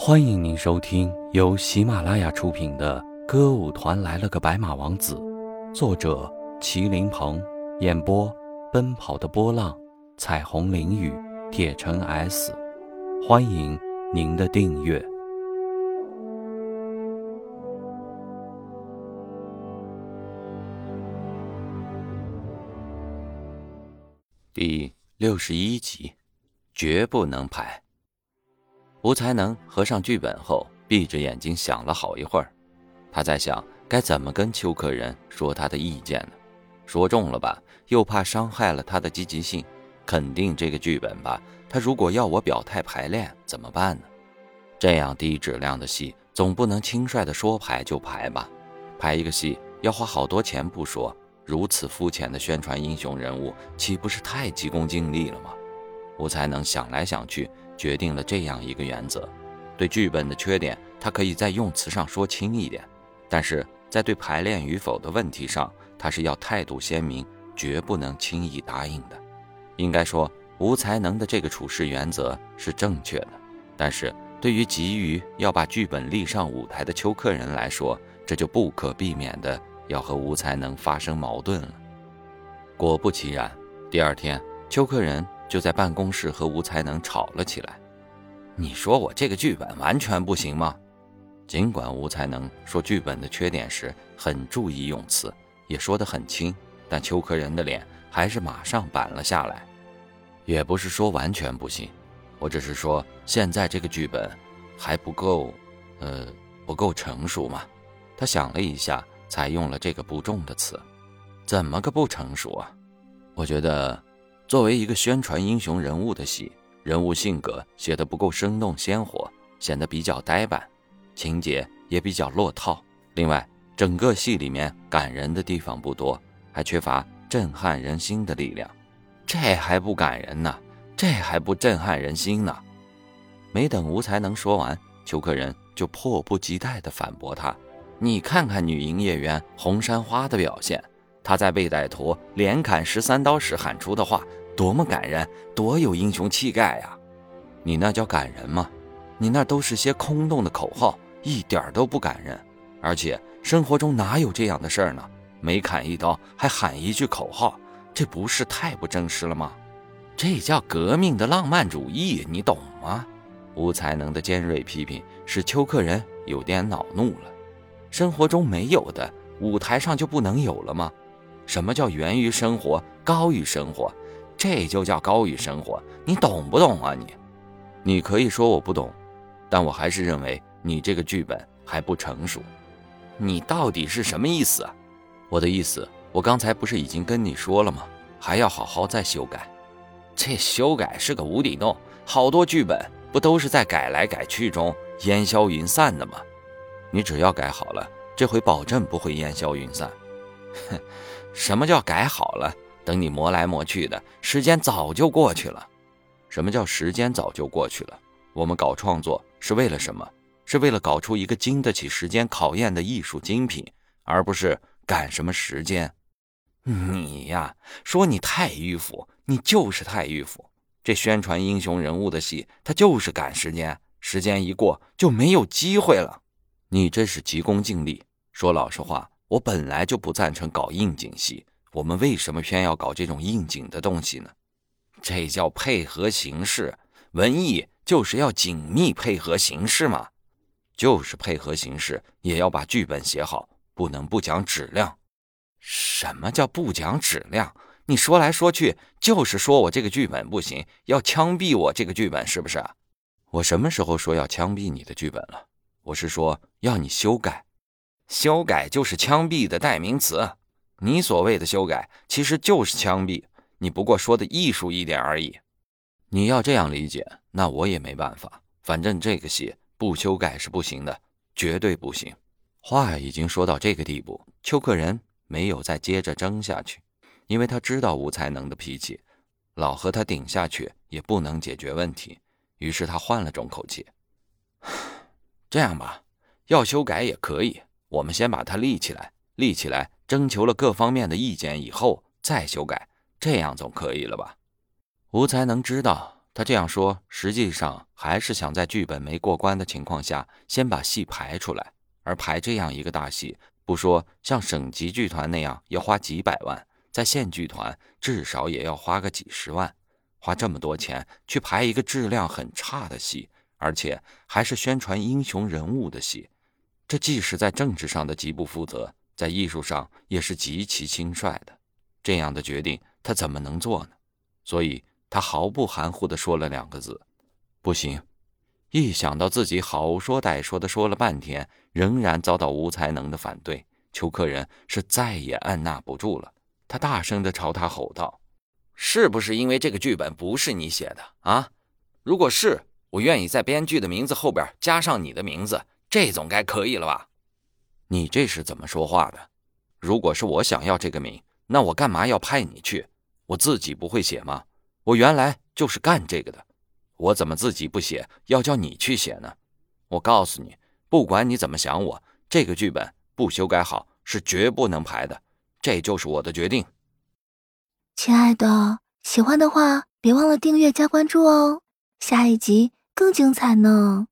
欢迎您收听由喜马拉雅出品的《歌舞团来了个白马王子》，作者麒麟鹏，演播奔跑的波浪、彩虹淋雨、铁城 S。欢迎您的订阅。第六十一集，绝不能排。吴才能合上剧本后，闭着眼睛想了好一会儿。他在想该怎么跟邱克仁说他的意见呢？说中了吧，又怕伤害了他的积极性。肯定这个剧本吧，他如果要我表态排练怎么办呢？这样低质量的戏，总不能轻率的说排就排吧？排一个戏要花好多钱不说，如此肤浅的宣传英雄人物，岂不是太急功近利了吗？吴才能想来想去。决定了这样一个原则：对剧本的缺点，他可以在用词上说轻一点；但是在对排练与否的问题上，他是要态度鲜明，绝不能轻易答应的。应该说，吴才能的这个处事原则是正确的。但是对于急于要把剧本立上舞台的邱克人来说，这就不可避免的要和吴才能发生矛盾了。果不其然，第二天，邱克人。就在办公室和吴才能吵了起来。你说我这个剧本完全不行吗？尽管吴才能说剧本的缺点时很注意用词，也说得很轻，但邱克仁的脸还是马上板了下来。也不是说完全不行，我只是说现在这个剧本还不够，呃，不够成熟嘛。他想了一下，才用了这个不重的词。怎么个不成熟啊？我觉得。作为一个宣传英雄人物的戏，人物性格写得不够生动鲜活，显得比较呆板，情节也比较落套。另外，整个戏里面感人的地方不多，还缺乏震撼人心的力量。这还不感人呢？这还不震撼人心呢？没等吴才能说完，邱克仁就迫不及待地反驳他：“你看看女营业员红山花的表现。”他在被歹徒连砍十三刀时喊出的话，多么感人，多有英雄气概呀！你那叫感人吗？你那都是些空洞的口号，一点都不感人。而且生活中哪有这样的事儿呢？每砍一刀还喊一句口号，这不是太不真实了吗？这叫革命的浪漫主义，你懂吗？吴才能的尖锐批评使邱克仁有点恼怒了。生活中没有的，舞台上就不能有了吗？什么叫源于生活，高于生活？这就叫高于生活，你懂不懂啊？你，你可以说我不懂，但我还是认为你这个剧本还不成熟。你到底是什么意思啊？我的意思，我刚才不是已经跟你说了吗？还要好好再修改。这修改是个无底洞，好多剧本不都是在改来改去中烟消云散的吗？你只要改好了，这回保证不会烟消云散。哼。什么叫改好了？等你磨来磨去的时间早就过去了。什么叫时间早就过去了？我们搞创作是为了什么？是为了搞出一个经得起时间考验的艺术精品，而不是赶什么时间。你呀，说你太迂腐，你就是太迂腐。这宣传英雄人物的戏，它就是赶时间，时间一过就没有机会了。你这是急功近利。说老实话。我本来就不赞成搞应景戏，我们为什么偏要搞这种应景的东西呢？这叫配合形式，文艺就是要紧密配合形式嘛，就是配合形式，也要把剧本写好，不能不讲质量。什么叫不讲质量？你说来说去就是说我这个剧本不行，要枪毙我这个剧本是不是？我什么时候说要枪毙你的剧本了？我是说要你修改。修改就是枪毙的代名词，你所谓的修改其实就是枪毙，你不过说的艺术一点而已。你要这样理解，那我也没办法。反正这个戏不修改是不行的，绝对不行。话已经说到这个地步，邱克仁没有再接着争下去，因为他知道吴才能的脾气，老和他顶下去也不能解决问题。于是他换了种口气：“ 这样吧，要修改也可以。”我们先把它立起来，立起来，征求了各方面的意见以后再修改，这样总可以了吧？吴才能知道他这样说，实际上还是想在剧本没过关的情况下，先把戏排出来。而排这样一个大戏，不说像省级剧团那样要花几百万，在县剧团至少也要花个几十万。花这么多钱去排一个质量很差的戏，而且还是宣传英雄人物的戏，这既是在政治上的极不负责，在艺术上也是极其轻率的。这样的决定，他怎么能做呢？所以，他毫不含糊地说了两个字：“不行。”一想到自己好说歹说的说了半天，仍然遭到吴才能的反对，邱克仁是再也按捺不住了。他大声地朝他吼道：“是不是因为这个剧本不是你写的啊？如果是，我愿意在编剧的名字后边加上你的名字，这总该可以了吧？你这是怎么说话的？如果是我想要这个名，那我干嘛要派你去？我自己不会写吗？我原来就是干这个的。”我怎么自己不写，要叫你去写呢？我告诉你，不管你怎么想，我这个剧本不修改好是绝不能排的，这就是我的决定。亲爱的，喜欢的话别忘了订阅加关注哦，下一集更精彩呢。